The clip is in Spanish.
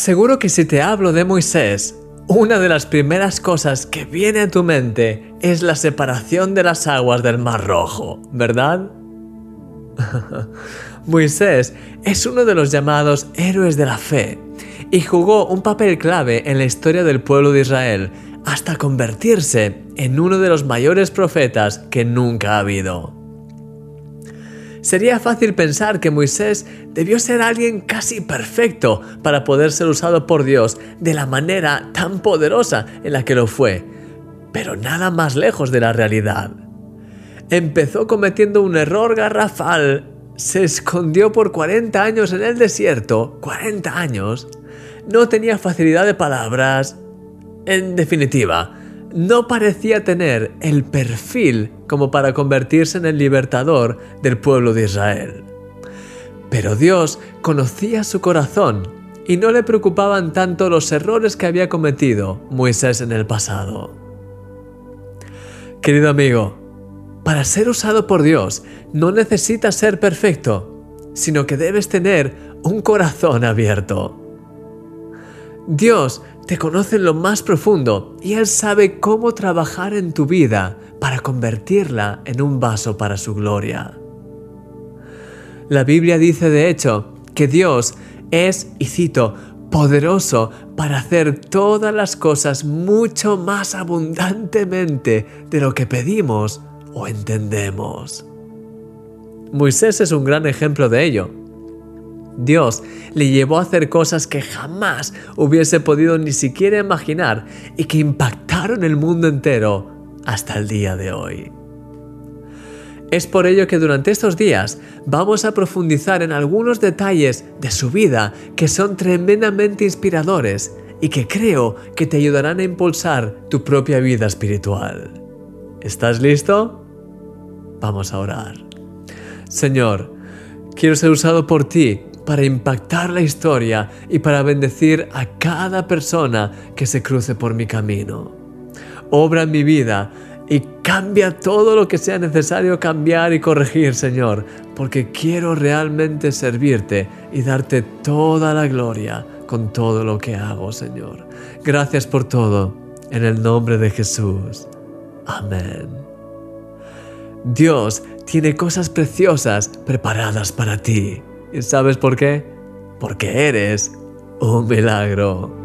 Seguro que si te hablo de Moisés, una de las primeras cosas que viene a tu mente es la separación de las aguas del Mar Rojo, ¿verdad? Moisés es uno de los llamados héroes de la fe y jugó un papel clave en la historia del pueblo de Israel hasta convertirse en uno de los mayores profetas que nunca ha habido. Sería fácil pensar que Moisés debió ser alguien casi perfecto para poder ser usado por Dios de la manera tan poderosa en la que lo fue, pero nada más lejos de la realidad. Empezó cometiendo un error garrafal, se escondió por 40 años en el desierto, 40 años, no tenía facilidad de palabras, en definitiva, no parecía tener el perfil como para convertirse en el libertador del pueblo de Israel. Pero Dios conocía su corazón y no le preocupaban tanto los errores que había cometido Moisés en el pasado. Querido amigo, para ser usado por Dios no necesitas ser perfecto, sino que debes tener un corazón abierto. Dios te conoce en lo más profundo y Él sabe cómo trabajar en tu vida para convertirla en un vaso para su gloria. La Biblia dice de hecho que Dios es, y cito, poderoso para hacer todas las cosas mucho más abundantemente de lo que pedimos o entendemos. Moisés es un gran ejemplo de ello. Dios le llevó a hacer cosas que jamás hubiese podido ni siquiera imaginar y que impactaron el mundo entero hasta el día de hoy. Es por ello que durante estos días vamos a profundizar en algunos detalles de su vida que son tremendamente inspiradores y que creo que te ayudarán a impulsar tu propia vida espiritual. ¿Estás listo? Vamos a orar. Señor, quiero ser usado por ti para impactar la historia y para bendecir a cada persona que se cruce por mi camino. Obra en mi vida y cambia todo lo que sea necesario cambiar y corregir, Señor, porque quiero realmente servirte y darte toda la gloria con todo lo que hago, Señor. Gracias por todo, en el nombre de Jesús. Amén. Dios tiene cosas preciosas preparadas para ti. ¿Y sabes por qué? Porque eres un milagro.